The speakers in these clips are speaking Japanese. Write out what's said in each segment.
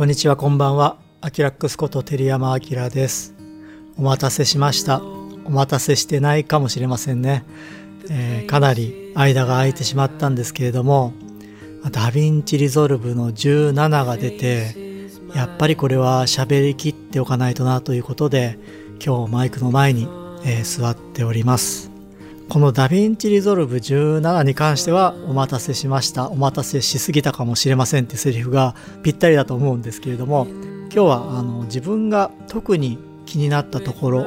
こんにちはこんばんは。アキラックスこと照山明です。お待たせしました。お待たせしてないかもしれませんね、えー、かなり間が空いてしまったんですけれども DaVinci Resolve の17が出てやっぱりこれは喋りきっておかないとなということで今日マイクの前に、えー、座っております。この DaVinci Resolve 17に関してはお待たせしました。お待たせしすぎたかもしれませんってセリフがぴったりだと思うんですけれども今日はあの自分が特に気になったところ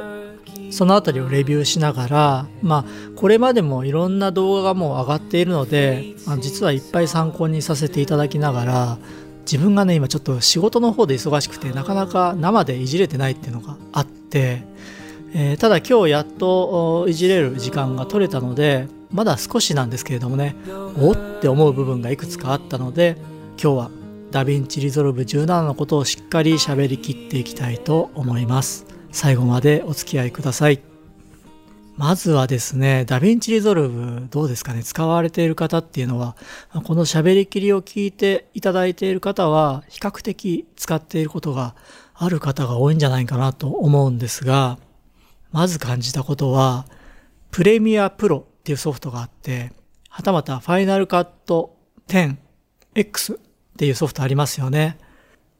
その辺りをレビューしながらまあこれまでもいろんな動画がもう上がっているので、まあ、実はいっぱい参考にさせていただきながら自分がね今ちょっと仕事の方で忙しくてなかなか生でいじれてないっていうのがあってえー、ただ今日やっといじれる時間が取れたのでまだ少しなんですけれどもねおって思う部分がいくつかあったので今日はダヴィンチリゾルブ17のことをしっかり喋りきっていきたいと思います。最後までお付き合いください。まずはですね、ダヴィンチリゾルブどうですかね、使われている方っていうのは、この喋りきりを聞いていただいている方は、比較的使っていることがある方が多いんじゃないかなと思うんですが、まず感じたことは、プレミアプロっていうソフトがあって、はたまたファイナルカット 10X っていうソフトありますよね。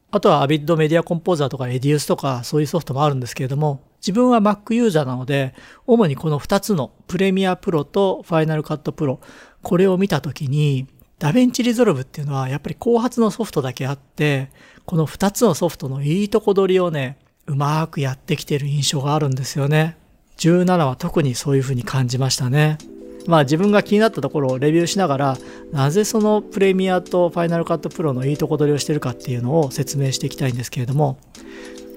あとはアビッドメディアコンポーザーとかエディウスとかそういうソフトもあるんですけれども、自分は Mac ユーザーなので、主にこの2つのプレミアプロとファイナルカットプロ、これを見たときに、ダヴィンチリゾルブっていうのはやっぱり後発のソフトだけあって、この2つのソフトのいいとこ取りをね、うまくやってきてる印象があるんですよね。17は特にそういうふうに感じましたね。まあ自分が気になったところをレビューしながらなぜそのプレミアとファイナルカットプロのいいとこ取りをしてるかっていうのを説明していきたいんですけれども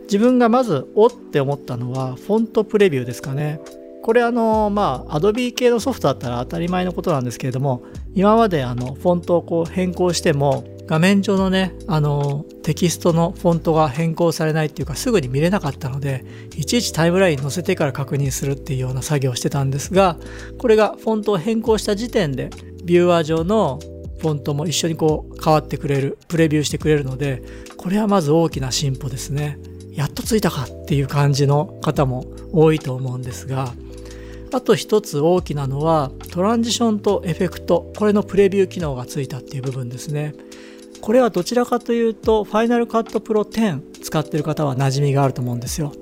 自分がまずおって思ったのはフォントプレビューですかね。これあのまあ Adobe 系のソフトだったら当たり前のことなんですけれども今まであのフォントをこう変更しても画面上のね、あの、テキストのフォントが変更されないっていうかすぐに見れなかったので、いちいちタイムラインに載せてから確認するっていうような作業をしてたんですが、これがフォントを変更した時点で、ビューアー上のフォントも一緒にこう変わってくれる、プレビューしてくれるので、これはまず大きな進歩ですね。やっとついたかっていう感じの方も多いと思うんですが、あと一つ大きなのはトランジションとエフェクトこれのプレビュー機能がついたっていう部分ですねこれはどちらかというと Final Cut Pro 10使ってる方は馴染みがあると思うんですよ。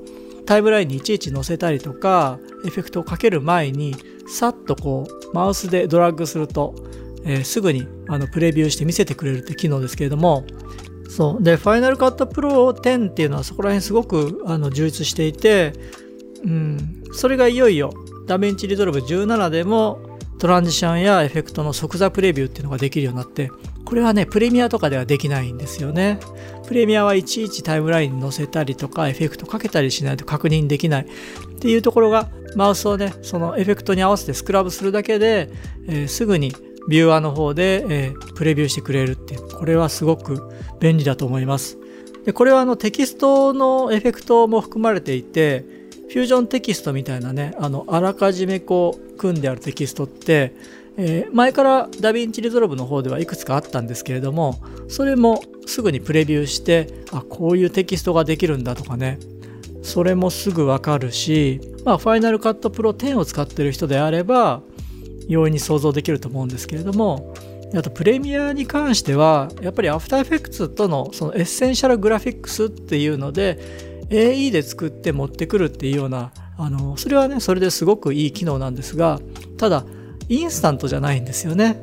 タイムラインにいちいち載せたりとかエフェクトをかける前にさっとこうマウスでドラッグすると、えー、すぐにあのプレビューして見せてくれるって機能ですけれどもそう。で Final Cut Pro 10っていうのはそこら辺すごくあの充実していて、うん、それがいよいよダヴィンチリゾルブ17でもトランジションやエフェクトの即座プレビューっていうのができるようになってこれはねプレミアとかではできないんですよね。プレミアはいちいちタイムラインに載せたりとかエフェクトかけたりしないと確認できない。っていうところがマウスをねそのエフェクトに合わせてスクラブするだけで、えー、すぐにビューアーの方で、えー、プレビューしてくれるっていう。これはすごく便利だと思います。でこれはあのテキストのエフェクトも含まれていてフュージョンテキストみたいなねあのあらかじめこう組んであるテキストって、えー、前からダヴィンチリゾルブの方ではいくつかあったんですけれどもそれもすぐにプレビューしてあこういうテキストができるんだとかね。それもすぐわかるし、まあ、ファイナルカットプロ10を使ってる人であれば容易に想像できると思うんですけれどもあとプレミアに関してはやっぱりアフターエフェクツとのそのエッセンシャルグラフィックスっていうので AE で作って持ってくるっていうようなあのそれはねそれですごくいい機能なんですがただインスタントじゃないんですよね。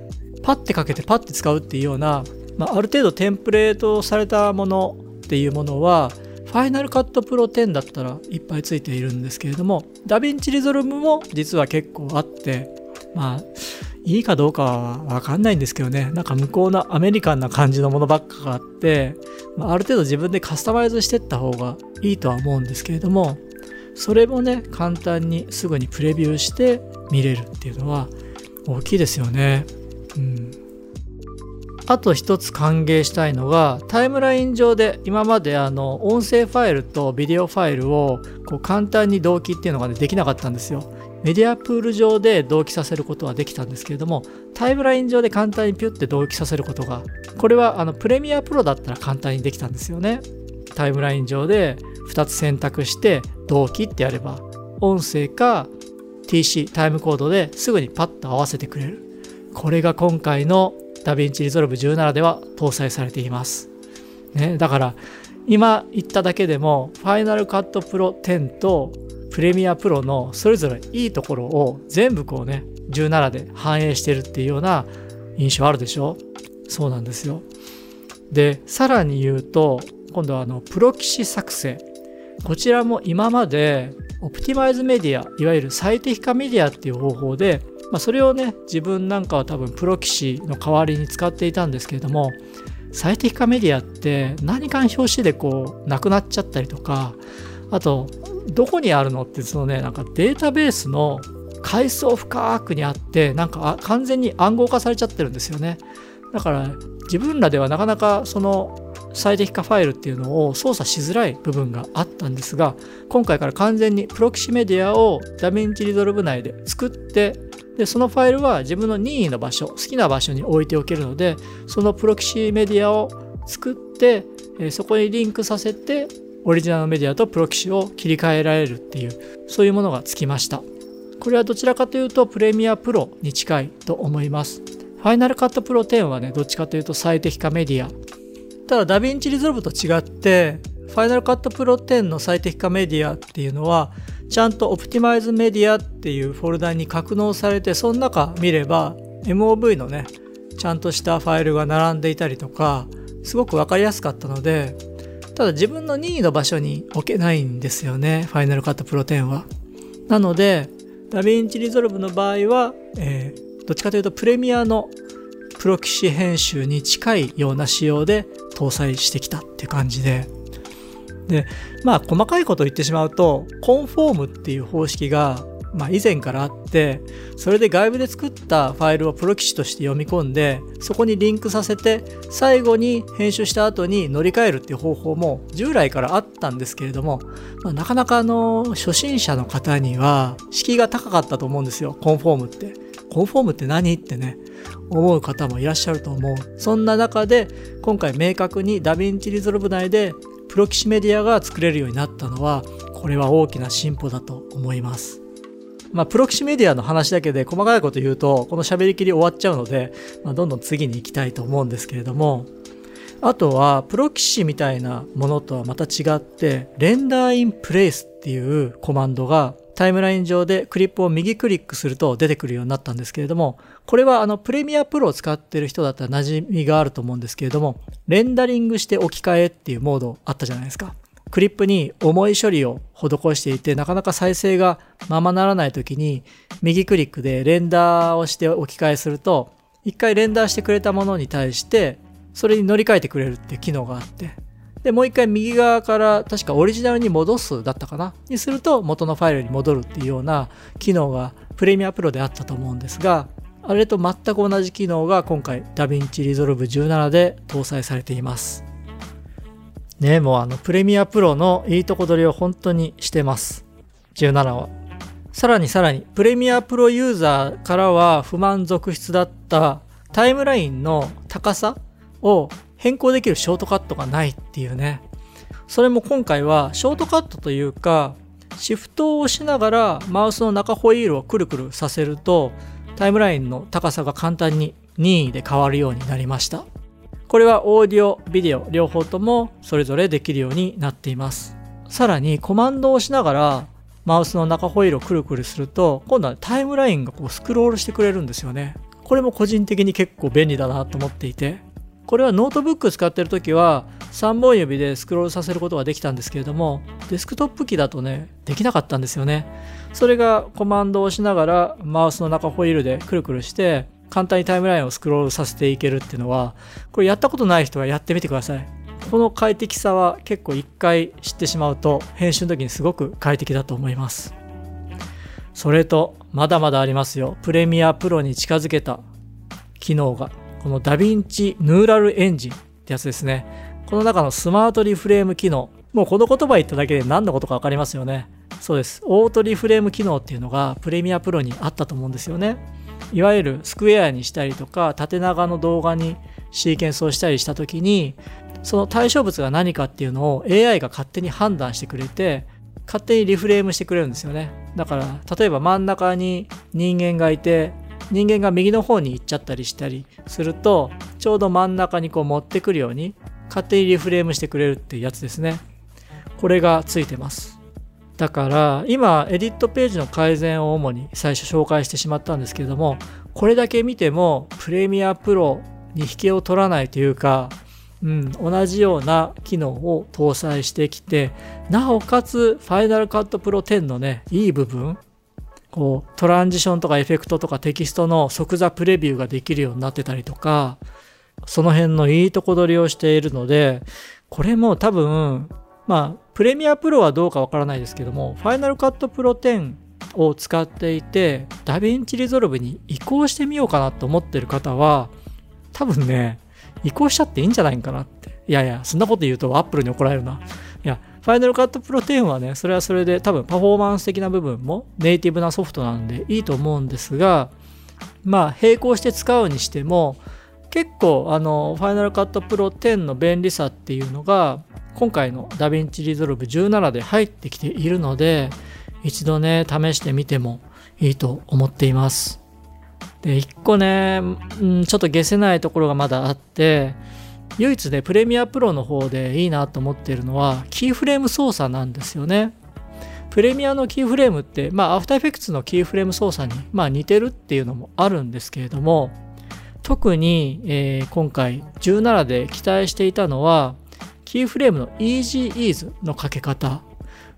パッてかけてパッて使うっていうような、まあ、ある程度テンプレートされたものっていうものはファイナルカットプロ10だったらいっぱいついているんですけれどもダヴィンチリゾルブも実は結構あってまあいいかどうかはわかんないんですけどね。なんか向こうのアメリカンな感じのものばっかがあって、まあ、ある程度自分でカスタマイズしてった方がいいとは思うんですけれどもそれもね簡単にすぐにプレビューして見れるっていうのは大きいですよね。うんあと一つ歓迎したいのがタイムライン上で今まであの音声ファイルとビデオファイルをこう簡単に同期っていうのが、ね、できなかったんですよ。メディアプール上で同期させることはできたんですけれどもタイムライン上で簡単にピュッて同期させることがこれはあのプレミアプロだったら簡単にできたんですよねタイムライン上で2つ選択して同期ってやれば音声か TC タイムコードですぐにパッと合わせてくれる。これが今回の DaVinci Resolve 17では搭載されています、ね、だから今言っただけでも Final Cut Pro 10とプレミアプロのそれぞれいいところを全部こうね17で反映してるっていうような印象あるでしょ？そうなんですよ。でさらに言うと今度はあのプロキシ作成こちらも今までオプティマイズメディアいわゆる最適化メディアっていう方法で、まあ、それをね自分なんかは多分プロキシの代わりに使っていたんですけれども最適化メディアって何かの表紙でこうなくなっちゃったりとかあとどこにあるのってそのねなんかデータベースの階層深くにあってなんか完全に暗号化されちゃってるんですよね。だから自分らではなかなかその最適化ファイルっていうのを操作しづらい部分があったんですが今回から完全にプロキシメディアをダヴィンチリゾルブ内で作ってでそのファイルは自分の任意の場所好きな場所に置いておけるのでそのプロキシメディアを作ってそこにリンクさせてオリジナルメディアとプロキシを切り替えられるっていうそういうものがつきました。これはどちらかというとプレミアプロに近いと思います。ファイナルカットプロ10はねどっちかというと最適化メディアただダヴィンチリゾルブと違ってファイナルカットプロ10の最適化メディアっていうのはちゃんとオプティマイズメディアっていうフォルダに格納されてその中見れば MOV のねちゃんとしたファイルが並んでいたりとかすごく分かりやすかったのでただ自分の任意の場所に置けないんですよねファイナルカットプロ10は。なのでダヴィンチリゾルブの場合は、えー、どっちかというとプレミアのプロキシ編集に近いような仕様で搭載してきたっていう感じででまあ細かいことを言ってしまうとコンフォームっていう方式がまあ、以前からあってそれで外部で作ったファイルをプロキシとして読み込んでそこにリンクさせて最後に編集した後に乗り換えるっていう方法も従来からあったんですけれども、まあ、なかなかあの初心者の方には敷居が高かったと思うんですよコンフォームって。コンフォームって何？ってね思う方もいらっしゃると思うそんな中で今回明確にダヴィンチリゾルブ内でプロキシメディアが作れるようになったのはこれは大きな進歩だと思います。まあ、プロキシメディアの話だけで細かいこと言うと、この喋りきり終わっちゃうので、まあ、どんどん次に行きたいと思うんですけれども、あとは、プロキシみたいなものとはまた違って、レンダーインプレイスっていうコマンドがタイムライン上でクリップを右クリックすると出てくるようになったんですけれども、これはあのプレミアプロを使ってる人だったら馴染みがあると思うんですけれども、レンダリングして置き換えっていうモードあったじゃないですか。クリップに重い処理を施していて、なかなか再生がままならない時に、右クリックでレンダーをして置き換えすると、一回レンダーしてくれたものに対して、それに乗り換えてくれるっていう機能があって、で、もう一回右側から確かオリジナルに戻すだったかな？にすると元のファイルに戻るっていうような機能がプレミアプロであったと思うんですが、あれと全く同じ機能が今回 DaVinci Resolve 17で搭載されています。ね、もうあのプレミアプロのいいとこ取りを本当にしてます。17は。さらにさらに、プレミアプロユーザーからは不満続出だったタイムラインの高さを変更できるショートカットがないっていうね。それも今回はショートカットというか、シフトを押しながらマウスの中ホイールをくるくるさせると、タイムラインの高さが簡単に任意で変わるようになりました。これはオーディオ、ビデオ両方ともそれぞれできるようになっています。さらにコマンドを押しながらマウスの中ホイールをくるくるすると今度はタイムラインがこうスクロールしてくれるんですよね。これも個人的に結構便利だなと思っていてこれはノートブック使ってる時は3本指でスクロールさせることができたんですけれどもデスクトップ機だとねできなかったんですよねそれがコマンドを押しながらマウスの中ホイールでくるくるして簡単にタイムラインをスクロールさせていけるっていうのは、これやったことない人はやってみてください。この快適さは結構一回知ってしまうと、編集の時にすごく快適だと思います。それと、まだまだありますよ。プレミアプロに近づけた機能が、このダヴィンチヌーラルエンジンってやつですね。この中のスマートリフレーム機能。もうこの言葉言っただけで何のことかわかりますよね。そうです。オートリフレーム機能っていうのがプレミアプロにあったと思うんですよね。いわゆるスクエアにしたりとか縦長の動画にシーケンスをしたりした時にその対象物が何かっていうのを AI が勝手に判断してくれて勝手にリフレームしてくれるんですよねだから例えば真ん中に人間がいて人間が右の方に行っちゃったりしたりするとちょうど真ん中にこう持ってくるように勝手にリフレームしてくれるっていうやつですね。これがついてます。だから今エディットページの改善を主に最初紹介してしまったんですけれどもこれだけ見てもプレミアプロに引けを取らないというか、うん、同じような機能を搭載してきてなおかつファイナルカットプロ10のねいい部分こうトランジションとかエフェクトとかテキストの即座プレビューができるようになってたりとかその辺のいいとこ取りをしているのでこれも多分まあプレミアプロはどうかわからないですけどもファイナルカットプロ10を使っていてダヴィンチリゾルブに移行してみようかなと思ってる方は多分ね移行しちゃっていいんじゃないかなって。いやいやそんなこと言うとアップルに怒られるな。いやファイナルカットプロ10はね、それはそれで多分パフォーマンス的な部分もネイティブなソフトなんでいいと思うんですが、まあ並行して使うにしても、結構あの、ファイナルカットプロ10の便利さっていうのが、今回のダヴィンチリゾルブ17で入ってきているので、一度ね、試してみてもいいと思っています。で、一個ね、うん、ちょっと解せないところがまだあって、唯一ね、プレミアプロの方でいいなと思っているのは、キーフレーム操作なんですよね。プレミアのキーフレームって、まあ、アフターエフェクツのキーフレーム操作に、まあ、似てるっていうのもあるんですけれども、特に、えー、今回17で期待していたのは、キーフレームの Easy Ease のかけ方。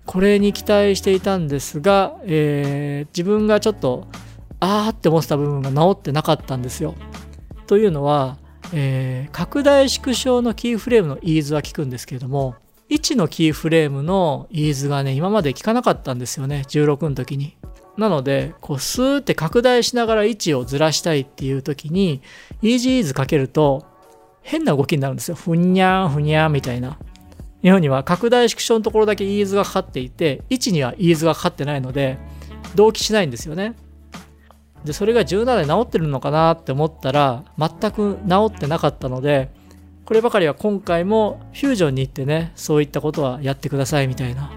これに期待していたんですが、えー、自分がちょっと、あーって思ってた部分が治ってなかったんですよ。というのは、えー、拡大縮小のキーフレームのイーズは効くんですけれども、位置のキーフレームのイーズがね、今まで効かなかったんですよね、16の時に。なので、こう、スーって拡大しながら位置をずらしたいっていう時に、イージーイーズかけると、変な動きになるんですよ。ふにゃーん、ふにゃーんみたいな。基本には拡大縮小のところだけイーズがかかっていて、位置にはイーズがかかってないので、同期しないんですよね。で、それが17で治ってるのかなって思ったら、全く治ってなかったので、こればかりは今回もフュージョンに行ってね、そういったことはやってくださいみたいな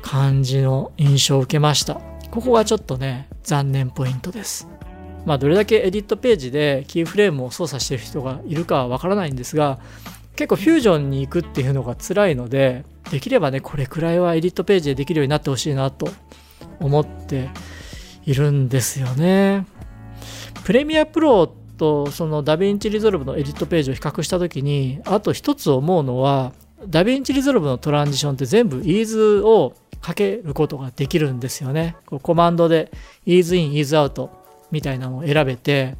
感じの印象を受けました。ここがちょっとね、残念ポイントです。まあ、どれだけエディットページでキーフレームを操作してる人がいるかはわからないんですが、結構フュージョンに行くっていうのが辛いので、できればね、これくらいはエディットページでできるようになってほしいなと思っているんですよね。 Premiere Pro とその DaVinci Resolve のエディットページを比較した時にあと一つ思うのは DaVinci Resolve のトランジションって全部 ease をかけることができるんですよね。こうコマンドで ease in、ease out みたいなのを選べて、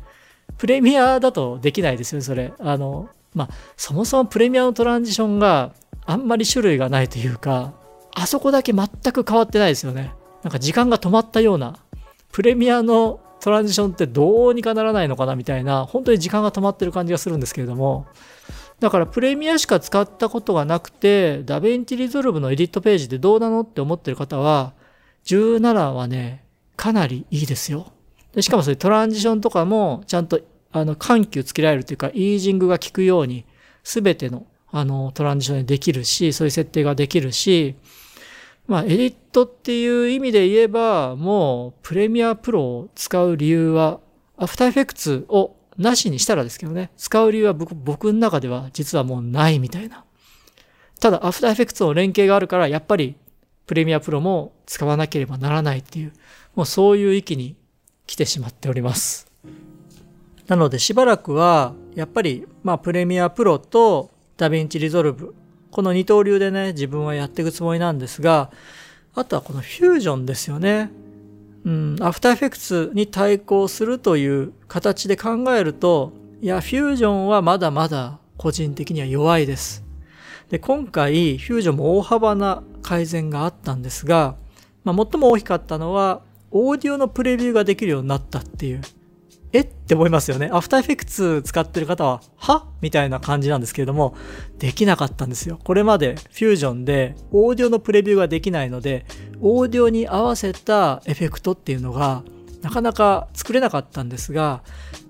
プレミアだとできないですよね、それ。あの、まあ、そもそもプレミアのトランジションがあんまり種類がないというか、あそこだけ全く変わってないですよね。なんか時間が止まったような、プレミアのトランジションってどうにかならないのかなみたいな、本当に時間が止まってる感じがするんですけれども、だからプレミアしか使ったことがなくて、 DaVinci Resolve のエディットページでどうなのって思ってる方は、17はね、かなりいいですよ。でしかもそれトランジションとかもちゃんとあの緩急つけられるというか、イージングが効くように、すべてのあのトランジションでできるし、そういう設定ができるし、まあ、エディットっていう意味で言えば、もう、プレミアプロを使う理由は、アフターエフェクツをなしにしたらですけどね、使う理由は僕僕の中では実はもうないみたいな。ただ、アフターエフェクツの連携があるから、やっぱり、プレミアプロも使わなければならないっていう、もうそういう域に来てしまっております。なので、しばらくは、やっぱり、まあ、 Premiere Pro と DaVinci Resolve この二刀流でね、自分はやっていくつもりなんですが、あとはこのフュージョンですよね。うん、 After Effects に対抗するという形で考えると、いや、フュージョンはまだまだ個人的には弱いです。で、今回、フュージョンも大幅な改善があったんですが、まあ、最も大きかったのは、オーディオのプレビューができるようになったっていう。え？って思いますよね。 After Effects 使ってる方は、は？みたいな感じなんですけれども、できなかったんですよ。これまでフュージョンでオーディオのプレビューができないので、オーディオに合わせたエフェクトっていうのがなかなか作れなかったんですが、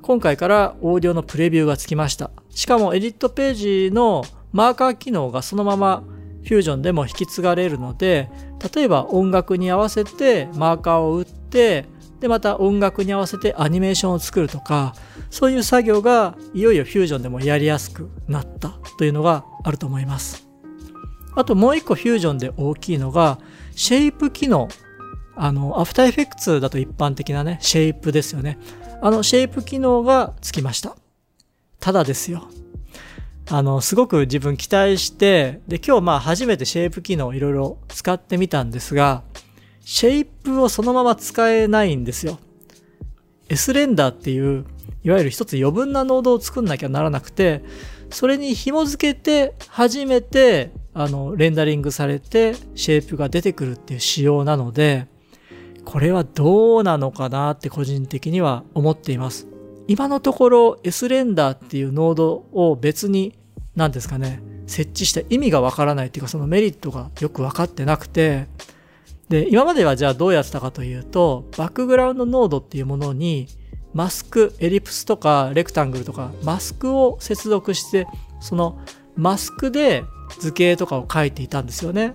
今回からオーディオのプレビューがつきました。しかもエディットページのマーカー機能がそのままフュージョンでも引き継がれるので、例えば音楽に合わせてマーカーを打って、で、また音楽に合わせてアニメーションを作るとか、そういう作業がいよいよフュージョンでもやりやすくなったというのがあると思います。あともう一個フュージョンで大きいのが、シェイプ機能。あの、アフターエフェクツだと一般的なね、シェイプですよね。あの、シェイプ機能がつきました。ただですよ。あの、すごく自分期待して、で、今日まあ初めてシェイプ機能をいろいろ使ってみたんですが、シェイプをそのまま使えないんですよ。S レンダーっていう、いわゆる一つ余分なノードを作んなきゃならなくて、それに紐付けて初めて、あの、レンダリングされて、シェイプが出てくるっていう仕様なので、これはどうなのかなって個人的には思っています。今のところ S レンダーっていうノードを別に、何ですかね、設置した意味がわからないっていうかそのメリットがよくわかってなくて、で、今まではじゃあどうやってたかというと、バックグラウンドノードっていうものに、マスク、エリプスとかレクタングルとか、マスクを接続して、そのマスクで図形とかを書いていたんですよね。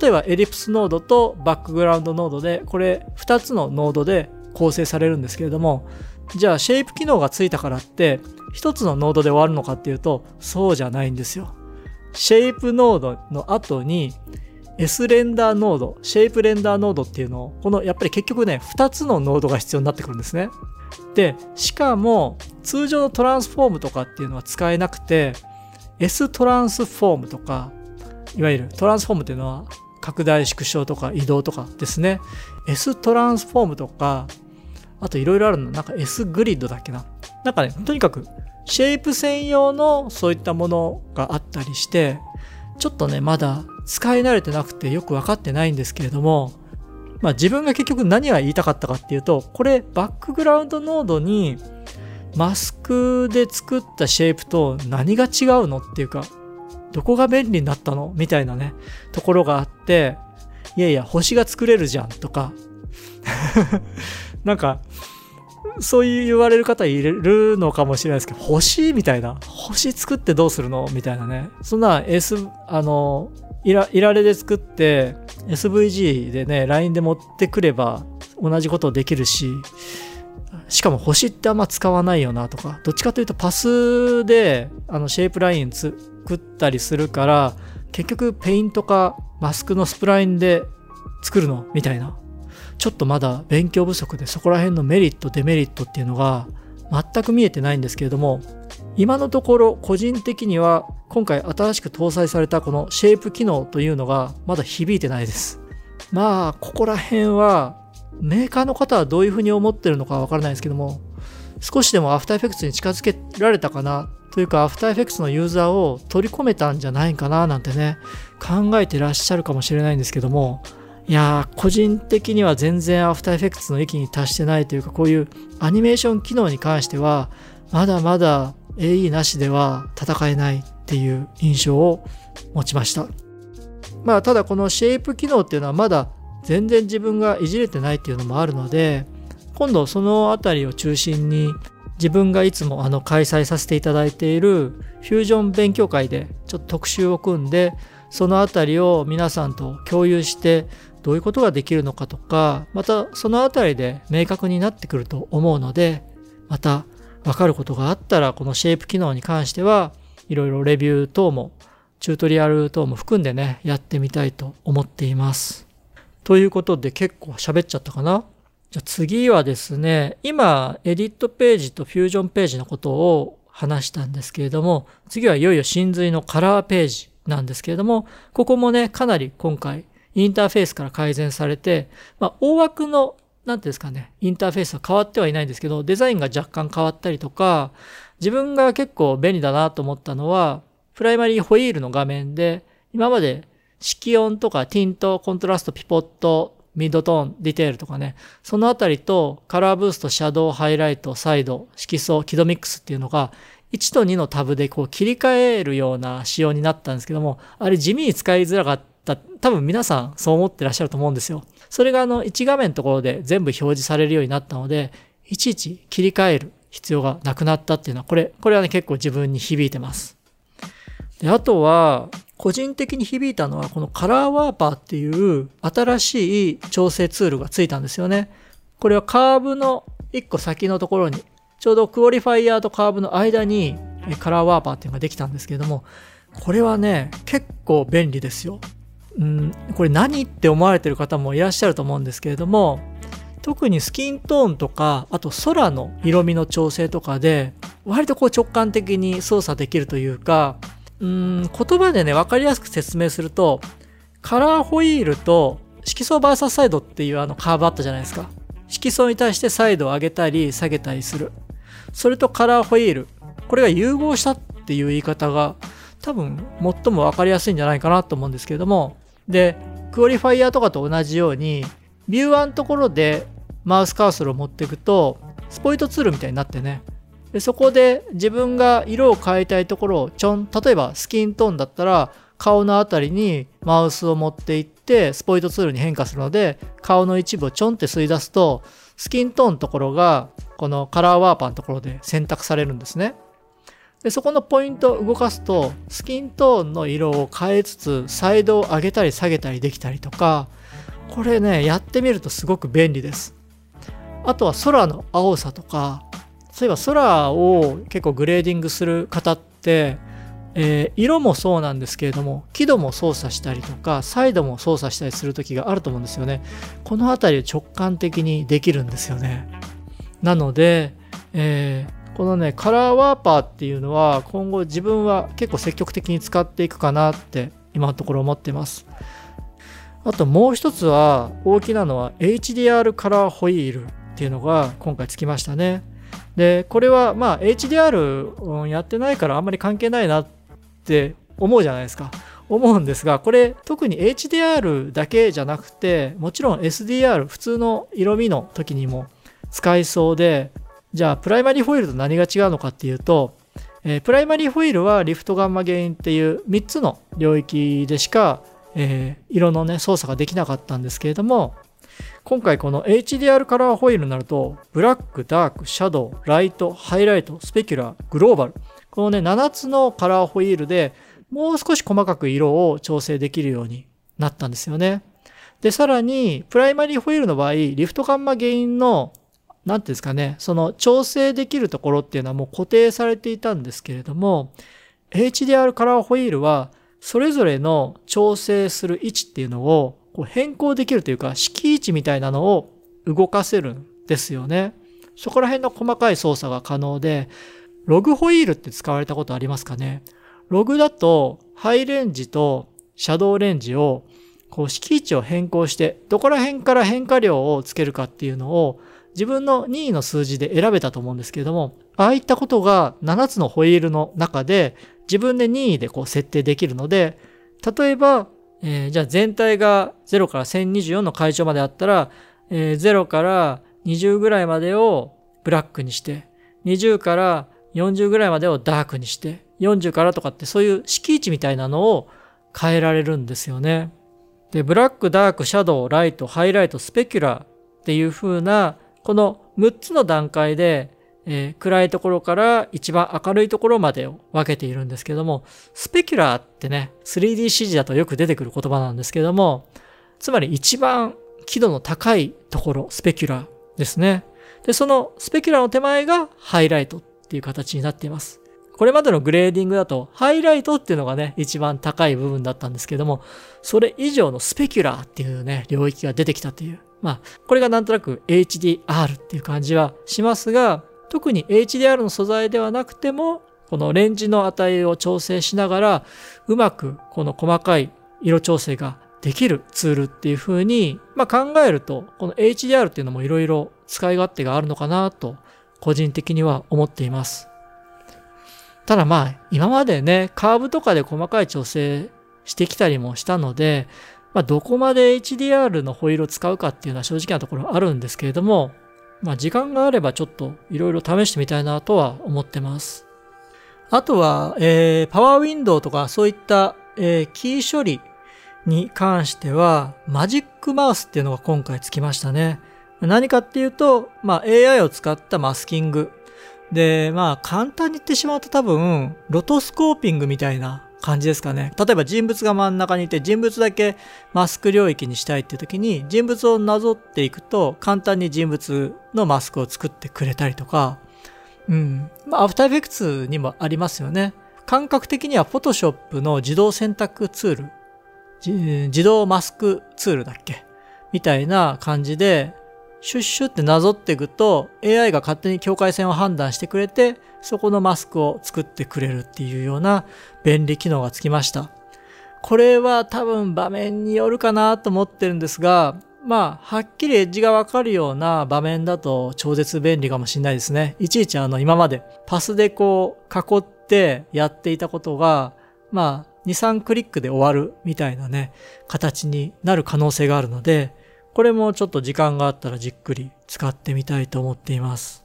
例えばエリプスノードとバックグラウンドノードで、これ2つのノードで構成されるんですけれども、じゃあシェイプ機能がついたからって、1つのノードで終わるのかっていうと、そうじゃないんですよ。シェイプノードの後に、S レンダーノード、シェイプレンダーノードっていうのを、このやっぱり結局ね、2つのノードが必要になってくるんですね。で、しかも通常のトランスフォームとかっていうのは使えなくて、S トランスフォームとか、いわゆるトランスフォームっていうのは拡大縮小とか移動とかですね。S トランスフォームとか、あといろいろあるの、なんか S グリッドだっけな。なんかね、とにかくシェイプ専用のそういったものがあったりして、ちょっとね、まだ使い慣れてなくてよくわかってないんですけれども、まあ自分が結局何が言いたかったかっていうと、これバックグラウンドノードにマスクで作ったシェイプと何が違うのっていうか、どこが便利になったの？みたいなね、ところがあって、いやいや、星が作れるじゃんとか、なんか、そういう言われる方いるのかもしれないですけど、星みたいな？星作ってどうするの？みたいなね。そんな S、あの、いら、いられで作って SVG でね、LINE で持ってくれば同じことできるし、しかも星ってあんま使わないよなとか、どっちかというとパスであのシェイプライン作ったりするから、結局ペイントかマスクのスプラインで作るの？みたいな。ちょっとまだ勉強不足でそこら辺のメリット、デメリットっていうのが全く見えてないんですけれども、今のところ個人的には今回新しく搭載されたこのシェイプ機能というのがまだ響いてないです。まあ、ここら辺はメーカーの方はどういうふうに思ってるのかわからないですけども、少しでもアフターエフェクツに近づけられたかなというか、アフターエフェクツのユーザーを取り込めたんじゃないかななんてね、考えてらっしゃるかもしれないんですけども、いやー、個人的には全然アフターエフェクツの域に達してないというか、こういうアニメーション機能に関しては、まだまだ AE なしでは戦えないっていう印象を持ちました。まあ、ただこのシェイプ機能っていうのはまだ全然自分がいじれてないっていうのもあるので、今度そのあたりを中心に自分がいつもあの開催させていただいているフュージョン勉強会でちょっと特集を組んで、そのあたりを皆さんと共有してどういうことができるのかとか、またそのあたりで明確になってくると思うので、またわかることがあったら、このシェイプ機能に関しては、いろいろレビュー等も、チュートリアル等も含んでね、やってみたいと思っています。ということで結構喋っちゃったかな？じゃあ次はですね、今、エディットページとフュージョンページのことを話したんですけれども、次はいよいよ真髄のカラーページなんですけれども、ここもね、かなり今回インターフェースから改善されて、まあ、大枠の、なんていうんですかね、インターフェースは変わってはいないんですけど、デザインが若干変わったりとか、自分が結構便利だなと思ったのは、プライマリーホイールの画面で、今まで色温とかティント、コントラスト、ピボット、ミッドトーン、ディテールとかね、そのあたりとカラーブースト、シャドウ、ハイライト、彩度、色相、輝度ミックスっていうのが1と2のタブでこう切り替えるような仕様になったんですけども、あれ地味に使いづらかった、多分皆さんそう思ってらっしゃると思うんですよ。それがあの1画面のところで全部表示されるようになったので、いちいち切り替える必要がなくなったっていうのは、これ、これはね結構自分に響いてます。で、あとは、個人的に響いたのは、このカラーワーパーっていう新しい調整ツールがついたんですよね。これはカーブの1個先のところに、ちょうどクオリファイヤーとカーブの間にカラーワーパーっていうのができたんですけれども、これはね、結構便利ですよ。うん、これ何って思われてる方もいらっしゃると思うんですけれども、特にスキントーンとか、あと空の色味の調整とかで、割とこう直感的に操作できるというか、うん、言葉でね、わかりやすく説明すると、カラーホイールと色素 VS サスサイドっていうあのカーブあったじゃないですか。色素に対してサイドを上げたり下げたりする。それとカラーホイール。これが融合したっていう言い方が多分最もわかりやすいんじゃないかなと思うんですけれども。で、クオリファイヤーとかと同じように、ビューワンのところでマウスカーソルを持っていくと、スポイトツールみたいになってね、でそこで自分が色を変えたいところをちょん、例えばスキントーンだったら顔のあたりにマウスを持っていってスポイトツールに変化するので顔の一部をちょんって吸い出すとスキントーンのところがこのカラーワーパーのところで選択されるんですね。でそこのポイントを動かすとスキントーンの色を変えつつサイドを上げたり下げたりできたりとかこれねやってみるとすごく便利です。あとは空の青さとかそういえば空を結構グレーディングする方って、えー、色もそうなんですけれども輝度も操作したりとかサイドも操作したりする時があると思うんですよね。この辺り直感的にできるんですよね。なので、えー、このねカラーワーパーっていうのは今後自分は結構積極的に使っていくかなって今のところ思ってます。あともう一つは大きなのは HDR カラーホイール。っていうのが今回つきましたね。で、これはまあ HDR やってないからあんまり関係ないなって思うじゃないですか。思うんですが、これ特に HDR だけじゃなくて、もちろん SDR、普通の色味の時にも使いそうで、じゃあプライマリーホイールと何が違うのかっていうと、えー、プライマリーホイールはリフトガンマゲインっていう3つの領域でしか、えー、色のね操作ができなかったんですけれども今回この HDR カラーホイールになると、ブラック、ダーク、シャドウ、ライト、ハイライト、 specular、グローバル。このね、7つのカラーホイールでもう少し細かく色を調整できるようになったんですよね。で、さらに、プライマリーホイールの場合、 lift gamma gain の、なんていうんですかね、その調整できるところっていうのはもう固定されていたんですけれども、HDR カラーホイールは、それぞれの調整する位置っていうのをこう変更できるというか、敷位置みたいなのを動かせるんですよね。そこら辺の細かい操作が可能で、ログホイールって使われたことありますかねログだと、ハイレンジとシャドウレンジを、こう、敷位置を変更して、どこら辺から変化量をつけるかっていうのを、自分の任意の数字で選べたと思うんですけれども、ああいったことが7つのホイールの中で、自分で任意でこう設定できるので、例えば、えー、じゃあ全体が0から1024の階調まであったら、えー、0から20ぐらいまでをブラックにして、20から40ぐらいまでをダークにして、40からとかってそういう閾値みたいなのを変えられるんですよね。で、ブラック、ダーク、シャドウ、ライト、ハイライト、 specular っていう風な、この6つの段階でえー、暗いところから一番明るいところまでを分けているんですけども、スペキュラーってね、3D 指示だとよく出てくる言葉なんですけども、つまり一番輝度の高いところ、 specular ですね。で、その specular の手前がハイライトっていう形になっています。これまでのグレーディングだと、ハイライトっていうのがね、一番高い部分だったんですけども、それ以上の specular っていうね、領域が出てきたという。まあ、これがなんとなく HDR っていう感じはしますが、特に HDR の素材ではなくても、このレンジの値を調整しながら、うまくこの細かい色調整ができるツールっていう風に、まあ、考えると、この HDR っていうのもいろいろ使い勝手があるのかなと、個人的には思っています。ただまあ、今までね、カーブとかで細かい調整してきたりもしたので、まあ、どこまで HDR のホイールを使うかっていうのは正直なところあるんですけれども、まあ、時間があればちょっといろいろ試してみたいなとは思ってます。あとは、えー、パワーウィンドウとかそういった、えー、キー処理に関しては、マジックマウスっていうのが今回つきましたね。何かっていうと、まあ、AI を使ったマスキング。で、まあ、簡単に言ってしまうと多分、ロトスコーピングみたいな感じですかね。例えば人物が真ん中にいて、人物だけマスク領域にしたいって時に、人物をなぞっていくと、簡単に人物のマスクを作ってくれたりとか、うん。まあ、アフターエフェクツにもありますよね。感覚的には Photoshop の自動選択ツール、自動マスクツールだっけ？みたいな感じで、シュッシュってなぞっていくと AI が勝手に境界線を判断してくれて、そこのマスクを作ってくれるっていうような便利機能がつきました。これは多分場面によるかなと思ってるんですが、まあ、はっきりエッジがわかるような場面だと超絶便利かもしれないですね。いちいちあの今までパスでこう囲ってやっていたことが、まあ、2、3クリックで終わるみたいなね、形になる可能性があるので、これもちょっと時間があったらじっくり使ってみたいと思っています。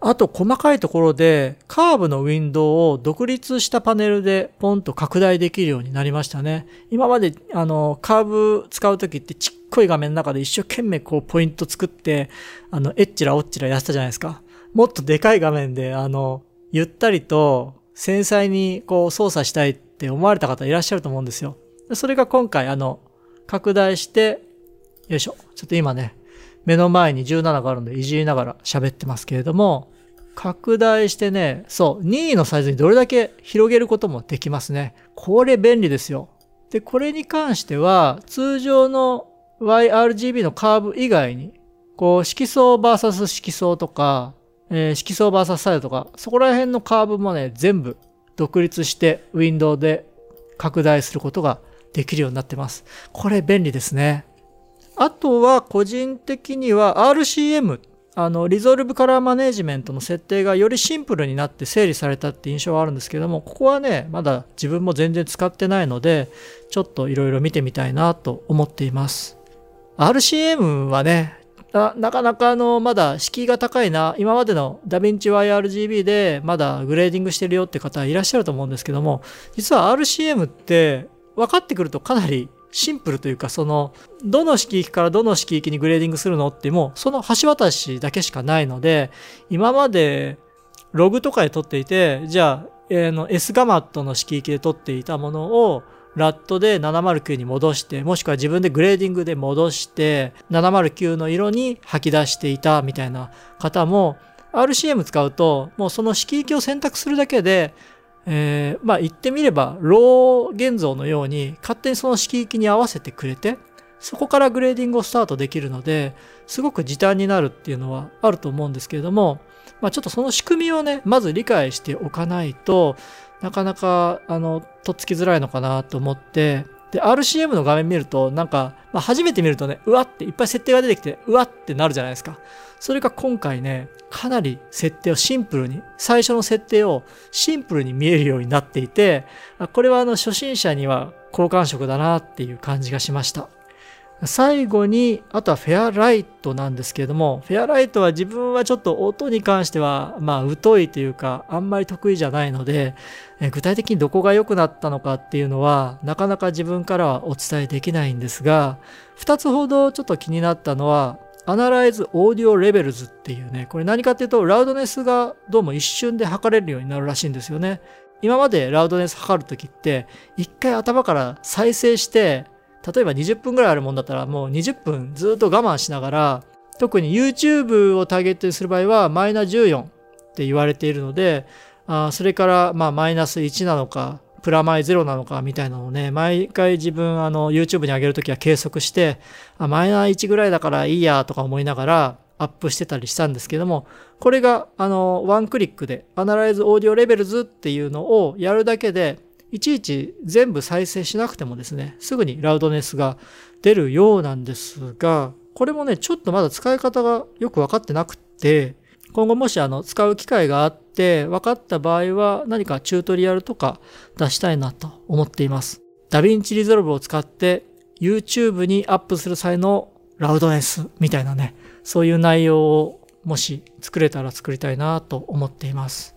あと細かいところでカーブのウィンドウを独立したパネルでポンと拡大できるようになりましたね。今まであのカーブ使うときってちっこい画面の中で一生懸命こうポイント作ってあのエッチラオッチラやってたじゃないですか。もっとでかい画面であのゆったりと繊細にこう操作したいって思われた方いらっしゃると思うんですよ。それが今回あの拡大してよいしょ。ちょっと今ね、目の前に17があるのでいじりながら喋ってますけれども、拡大してね、そう、任意のサイズにどれだけ広げることもできますね。これ便利ですよ。で、これに関しては、通常の YRGB のカーブ以外に、こう、色相 VS 色相とか、えー、色相 VS サイドとか、そこら辺のカーブもね、全部独立してウィンドウで拡大することができるようになってます。これ便利ですね。あとは個人的には RCM、あの、 Resolve Color Management の設定がよりシンプルになって整理されたって印象はあるんですけども、ここはね、まだ自分も全然使ってないので、ちょっといろいろ見てみたいなと思っています。RCM はね、ななかなかあの、まだ敷居が高いな、今までのダヴィンチ YRGB でまだグレーディングしてるよって方いらっしゃると思うんですけども、実は RCM って分かってくるとかなりシンプルというか、その、どの色域からどの色域にグレーディングするのってもう、その橋渡しだけしかないので、今までログとかで撮っていて、じゃあ、えー、の S ガマットの色域で撮っていたものを、 LUT で709に戻して、もしくは自分でグレーディングで戻して、709の色に吐き出していたみたいな方も、RCM 使うと、もうその色域を選択するだけで、えー、まあ言ってみれば、 RAW 現像のように勝手にその色域に合わせてくれて、そこからグレーディングをスタートできるので、すごく時短になるっていうのはあると思うんですけれども、まあちょっとその仕組みをね、まず理解しておかないとなかなか、あの、とっつきづらいのかなと思って、で、RCM の画面見ると、なんか、まあ、初めて見るとね、うわっていっぱい設定が出てきて、うわってなるじゃないですか。それが今回ね、かなり設定をシンプルに、最初の設定をシンプルに見えるようになっていて、これはあの初心者には好感触だなっていう感じがしました。最後に、あとは Fairlight なんですけれども、 Fairlight は自分はちょっと音に関しては、まあ、疎いというか、あんまり得意じゃないので、具体的にどこが良くなったのかっていうのは、なかなか自分からはお伝えできないんですが、二つほどちょっと気になったのは、 Analyze Audio Levels っていうね、これ何かっていうと、 loudness がどうも一瞬で測れるようになるらしいんですよね。今までラウドネス測るときって、一回頭から再生して、例えば20分ぐらいあるもんだったらもう20分ずっと我慢しながら、特に YouTube をターゲットにする場合はマイナ14って言われているので、あそれからまあマイナス1なのか、プラマイゼロなのかみたいなのをね、毎回自分あの YouTube に上げるときは計測して、あ、マイナー1ぐらいだからいいやとか思いながらアップしてたりしたんですけども、これがあのワンクリックで Analyze Audio Levels っていうのをやるだけで、いちいち全部再生しなくてもですね、すぐにラウドネスが出るようなんですが、これもね、ちょっとまだ使い方がよくわかってなくて、今後もしあの使う機会があって分かった場合は何かチュートリアルとか出したいなと思っています。 DaVinci Resolve を使って YouTube にアップする際のラウドネスみたいなね、そういう内容をもし作れたら作りたいなと思っています。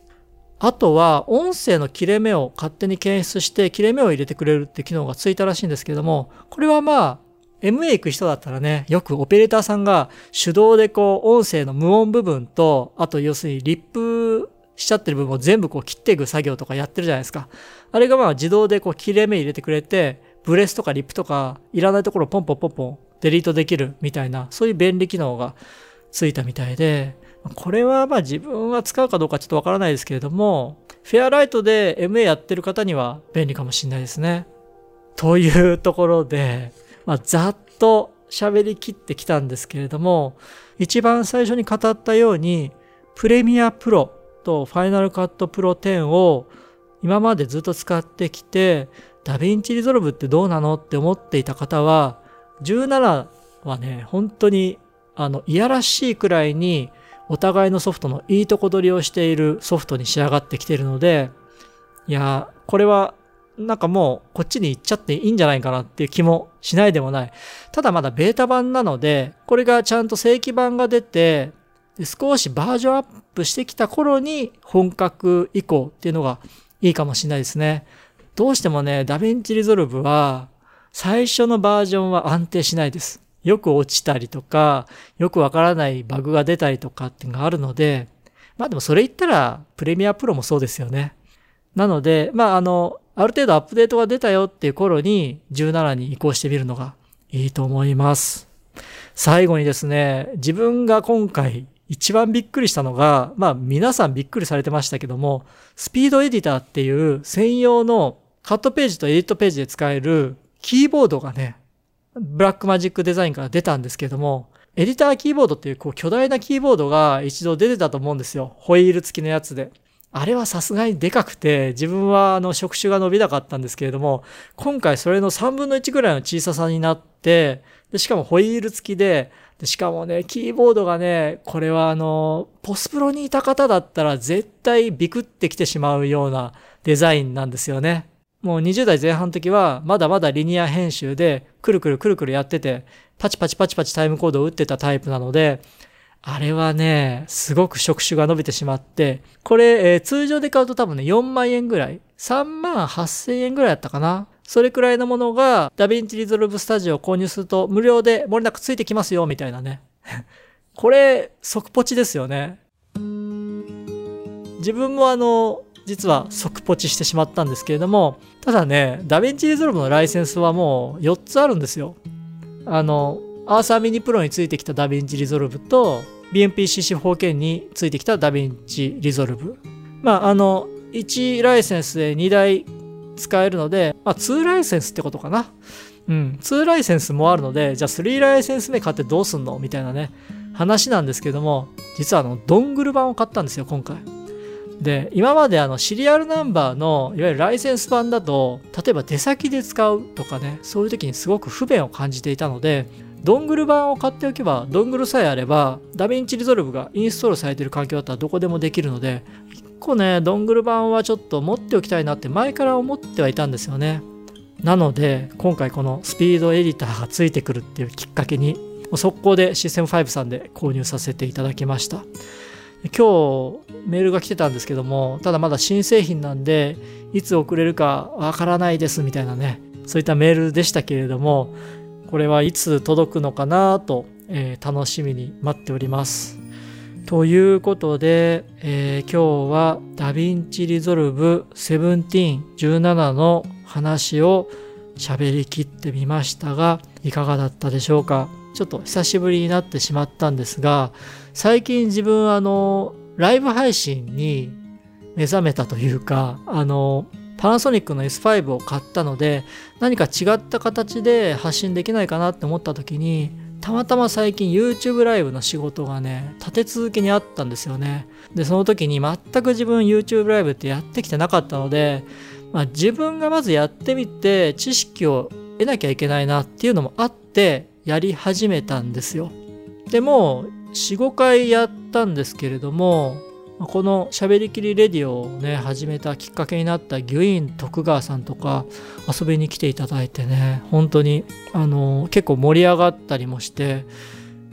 あとは音声の切れ目を勝手に検出して切れ目を入れてくれるって機能がついたらしいんですけれども、これはまあ MA 行く人だったらね、よくオペレーターさんが手動でこう音声の無音部分と、あと要するにリップしちゃってる部分を全部こう切っていく作業とかやってるじゃないですか。あれがまあ自動でこう切れ目入れてくれて、ブレスとかリップとかいらないところをポンポンポンポンデリートできるみたいな、そういう便利機能がついたみたいで、これはまあ自分は使うかどうかちょっとわからないですけれども、 Fairlight で MA やってる方には便利かもしれないですね。というところで、まあ、ざっと喋りきってきたんですけれども、一番最初に語ったように、 Premiere Pro と Final Cut Pro 10を今までずっと使ってきて、 DaVinci Resolve ってどうなのって思っていた方は、17はね、本当に、あの、いやらしいくらいに、お互いのソフトのいいとこ取りをしているソフトに仕上がってきているので、いや、これは、なんかもう、こっちに行っちゃっていいんじゃないかなっていう気もしないでもない。ただまだベータ版なので、これがちゃんと正規版が出て、少しバージョンアップしてきた頃に本格移行っていうのがいいかもしれないですね。どうしてもね、 DaVinci Resolve は最初のバージョンは安定しないです。よく落ちたりとか、よくわからないバグが出たりとかっていうのがあるので、まあでもそれ言ったら Premiere Pro もそうですよね。なので、まああの、ある程度アップデートが出たよっていう頃に17に移行してみるのがいいと思います。最後にですね、自分が今回一番びっくりしたのが、まあ皆さんびっくりされてましたけども、スピードエディターっていう専用のカットページとエディットページで使えるキーボードがね、ブラックマジックデザインから出たんですけれども、エディターキーボードっていうこう巨大なキーボードが一度出てたと思うんですよ。ホイール付きのやつで。あれはさすがにでかくて、自分はあの触手が伸びなかったんですけれども、今回それの3分の1ぐらいの小ささになって、でしかもホイール付きで、でしかもね、キーボードがね、これはあの、ポスプロにいた方だったら絶対ビクってきてしまうようなデザインなんですよね。もう20代前半の時は、まだまだリニア編集で、くるくるくるくるやってて、パチパチパチパチタイムコードを打ってたタイプなので、あれはね、すごく触手が伸びてしまって、これ、えー、通常で買うと多分ね、4万円ぐらい、3万8千円ぐらいだったかな。それくらいのものが、 DaVinci Resolve Studio を購入すると無料で漏れなくついてきますよ、みたいなね。これ、即ポチですよね。自分もあの、実は即ポチしてしまったんですけれども、ただね、 DaVinci Resolve のライセンスはもう4つあるんですよ。あの、 URSA Mini Pro についてきた DaVinci Resolve と、BMPCC4K についてきた DaVinci Resolve。まあ、あの、1ライセンスで2台使えるので、まあ、2ライセンスってことかな。うん、2ライセンスもあるので、じゃあ3ライセンス目買ってどうすんの？みたいなね、話なんですけども、実はあの、ドングル版を買ったんですよ、今回。で、今まであの、シリアルナンバーの、いわゆるライセンス版だと、例えば出先で使うとかね、そういう時にすごく不便を感じていたので、ドングル版を買っておけば、ドングルさえあれば、 DaVinci Resolve がインストールされている環境だったらどこでもできるので、結構ね、ドングル版はちょっと持っておきたいなって前から思ってはいたんですよね。なので、今回この Speed Editor がついてくるっていうきっかけに、速攻でシステム5さんで購入させていただきました。今日メールが来てたんですけども、ただまだ新製品なんで、いつ送れるかわからないですみたいなね、そういったメールでしたけれども、これはいつ届くのかなと、えー、楽しみに待っております。ということで、えー、今日は DaVinci Resolve 17、17の話を喋りきってみましたが、いかがだったでしょうかちょっと久しぶりになってしまったんですが、最近自分あの、ライブ配信に目覚めたというか、あの、パナソニックの S5 を買ったので、何か違った形で発信できないかなって思った時に、たまたま最近 YouTube ライブの仕事がね、立て続けにあったんですよね。で、その時に全く自分 YouTube ライブってやってきてなかったので、まあ、自分がまずやってみて知識を得なきゃいけないなっていうのもあってやり始めたんですよ。でも4、5回やったんですけれども、この「しゃべりきりレディオ」をね始めたきっかけになったギュイン徳川さんとか遊びに来ていただいてね本当にあの結構盛り上がったりもして、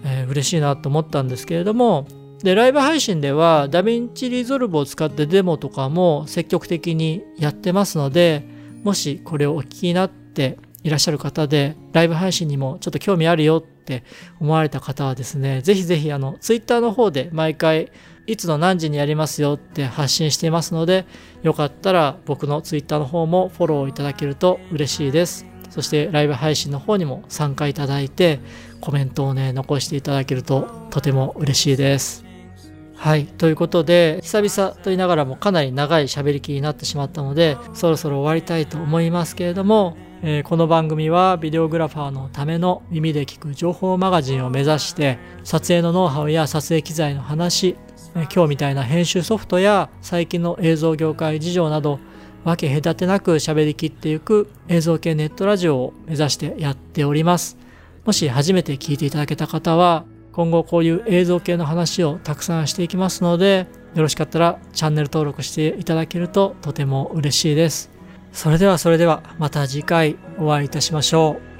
えー、嬉しいなと思ったんですけれどもでライブ配信では DaVinci Resolve を使ってデモとかも積極的にやってますのでもしこれをお聞きになっていらっしゃる方でライブ配信にもちょっと興味あるよって思われた方はですねぜひぜひあのツイッターの方で毎回いつの何時にやりますよって発信していますのでよかったら僕のツイッターの方もフォローいただけると嬉しいです。そしてライブ配信の方にも参加いただいてコメントをね残していただけるととても嬉しいです。はい。ということで久々と言いながらもかなり長い喋りきになってしまったのでそろそろ終わりたいと思いますけれどもえー、この番組はビデオグラファーのための耳で聞く情報マガジンを目指して撮影のノウハウや撮影機材の話え今日みたいな編集ソフトや最近の映像業界事情など分け隔てなく喋りきっていく映像系ネットラジオを目指してやっております。もし初めて聞いていただけた方は今後こういう映像系の話をたくさんしていきますのでよろしかったらチャンネル登録していただけるととても嬉しいです。それではそれではまた次回お会いいたしましょう。